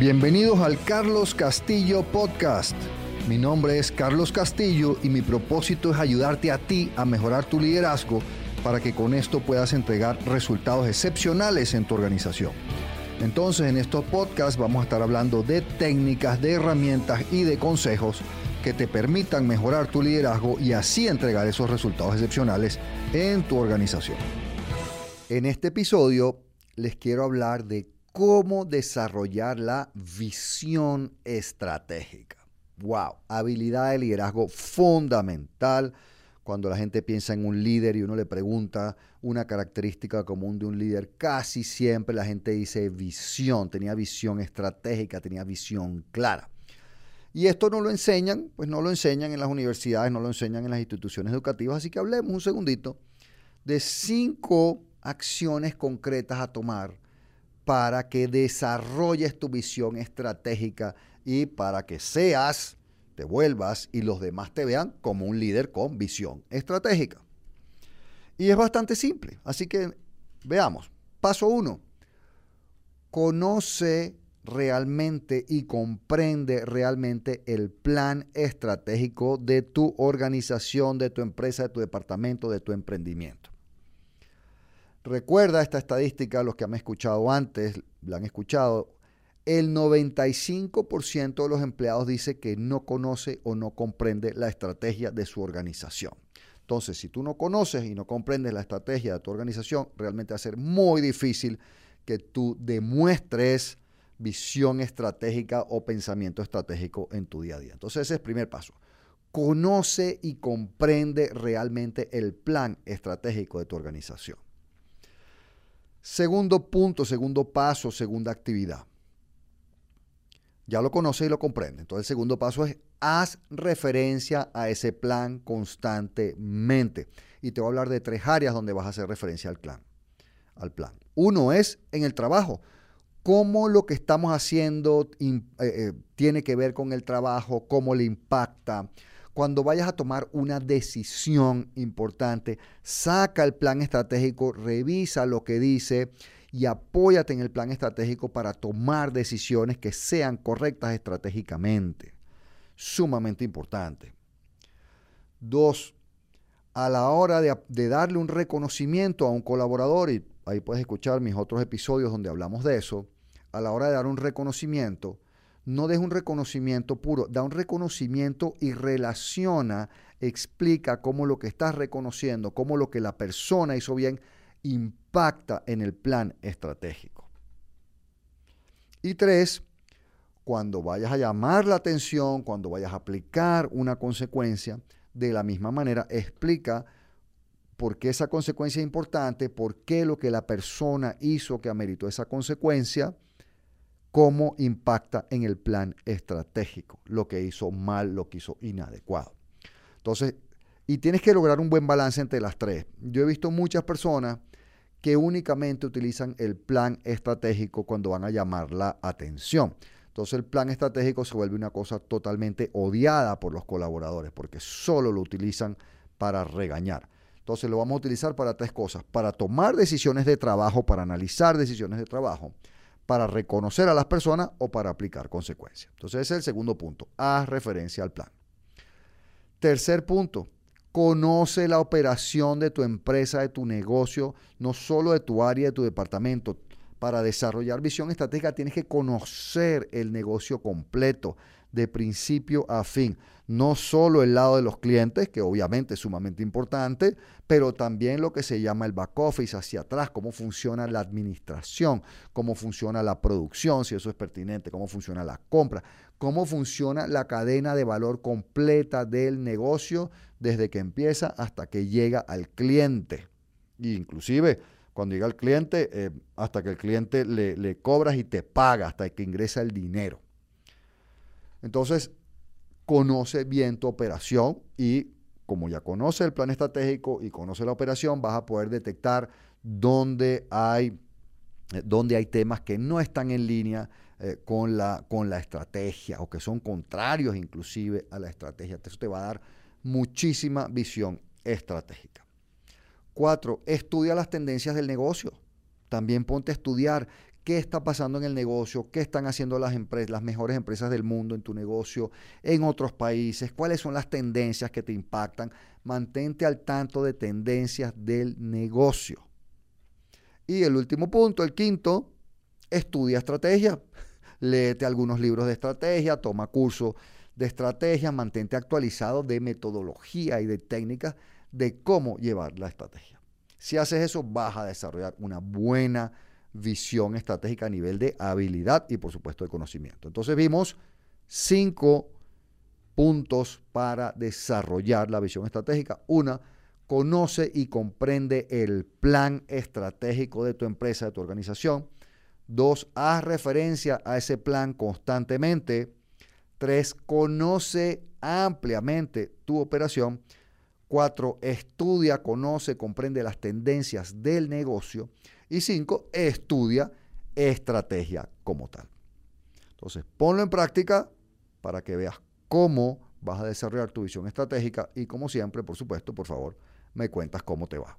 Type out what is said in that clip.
Bienvenidos al Carlos Castillo Podcast. Mi nombre es Carlos Castillo y mi propósito es ayudarte a ti a mejorar tu liderazgo para que con esto puedas entregar resultados excepcionales en tu organización. Entonces en estos podcasts vamos a estar hablando de técnicas, de herramientas y de consejos que te permitan mejorar tu liderazgo y así entregar esos resultados excepcionales en tu organización. En este episodio les quiero hablar de cómo desarrollar la visión estratégica. Wow, habilidad de liderazgo fundamental. Cuando la gente piensa en un líder y uno le pregunta una característica común de un líder, casi siempre la gente dice visión, tenía visión estratégica, tenía visión clara. Y esto no lo enseñan, pues no lo enseñan en las universidades, no lo enseñan en las instituciones educativas, así que hablemos un segundito de cinco acciones concretas a tomar para que desarrolles tu visión estratégica y para que seas, te vuelvas y los demás te vean como un líder con visión estratégica. Y es bastante simple, así que veamos. Paso uno, conoce realmente y comprende realmente el plan estratégico de tu organización, de tu empresa, de tu departamento, de tu emprendimiento. Recuerda esta estadística, los que han escuchado antes, la han escuchado, el 95% de los empleados dice que no conoce o no comprende la estrategia de su organización. Entonces, si tú no conoces y no comprendes la estrategia de tu organización, realmente va a ser muy difícil que tú demuestres visión estratégica o pensamiento estratégico en tu día a día. Entonces, ese es el primer paso. Conoce y comprende realmente el plan estratégico de tu organización. Segundo punto, segundo paso, segunda actividad. Ya lo conoce y lo comprende. Entonces el segundo paso es haz referencia a ese plan constantemente. Y te voy a hablar de tres áreas donde vas a hacer referencia al plan. Al plan. Uno es en el trabajo. Cómo lo que estamos haciendo eh, eh, tiene que ver con el trabajo, cómo le impacta, cuando vayas a tomar una decisión importante, saca el plan estratégico, revisa lo que dice y apóyate en el plan estratégico para tomar decisiones que sean correctas estratégicamente. Sumamente importante. Dos, a la hora de, de, darle un reconocimiento a un colaborador, y ahí puedes escuchar mis otros episodios donde hablamos de eso, a la hora de dar un reconocimiento, no deja un reconocimiento puro, da un reconocimiento y relaciona, explica cómo lo que estás reconociendo, cómo lo que la persona hizo bien, impacta en el plan estratégico. Y tres, cuando vayas a llamar la atención, cuando vayas a aplicar una consecuencia, de la misma manera explica por qué esa consecuencia es importante, por qué lo que la persona hizo que ameritó esa consecuencia, cómo impacta en el plan estratégico, lo que hizo mal, lo que hizo inadecuado. Entonces, y tienes que lograr un buen balance entre las tres. Yo he visto muchas personas que únicamente utilizan el plan estratégico cuando van a llamar la atención. Entonces el plan estratégico se vuelve una cosa totalmente odiada por los colaboradores porque solo lo utilizan para regañar. Entonces lo vamos a utilizar para tres cosas, para tomar decisiones de trabajo, para analizar decisiones de trabajo, para reconocer a las personas o para aplicar consecuencias. Entonces ese es el segundo punto, haz referencia al plan. Tercer punto, conoce la operación de tu empresa, de tu negocio, no solo de tu área, de tu departamento. Para desarrollar visión estratégica tienes que conocer el negocio completo, de principio a fin. No solo el lado de los clientes, que obviamente es sumamente importante, pero también lo que se llama el back office hacia atrás, cómo funciona la administración, cómo funciona la producción, si eso es pertinente, cómo funciona la compra, cómo funciona la cadena de valor completa del negocio desde que empieza hasta que llega al cliente. Inclusive cuando llega al cliente, eh, hasta que el cliente le, le cobras y te paga, hasta que ingresa el dinero. Entonces, conoce bien tu operación y como ya conoce el plan estratégico y conoce la operación, vas a poder detectar dónde hay, dónde hay temas que no están en línea eh, con, la, con la estrategia o que son contrarios inclusive a la estrategia. Eso te va a dar muchísima visión estratégica. Cuatro, estudia las tendencias del negocio. También ponte a estudiar qué está pasando en el negocio, qué están haciendo las, empresas, las mejores empresas del mundo en tu negocio, en otros países, cuáles son las tendencias que te impactan. Mantente al tanto de tendencias del negocio. Y el último punto, el quinto, estudia estrategia. Léete algunos libros de estrategia, toma cursos de estrategia, mantente actualizado de metodología y de técnicas de cómo llevar la estrategia. Si haces eso, vas a desarrollar una buena visión estratégica a nivel de habilidad y por supuesto de conocimiento. Entonces vimos cinco puntos para desarrollar la visión estratégica. Una, conoce y comprende el plan estratégico de tu empresa, de tu organización. Dos, haz referencia a ese plan constantemente. Tres, conoce ampliamente tu operación. Cuatro, estudia, conoce, comprende las tendencias del negocio. Y cinco, estudia estrategia como tal. Entonces, ponlo en práctica para que veas cómo vas a desarrollar tu visión estratégica y como siempre, por supuesto, por favor, me cuentas cómo te va.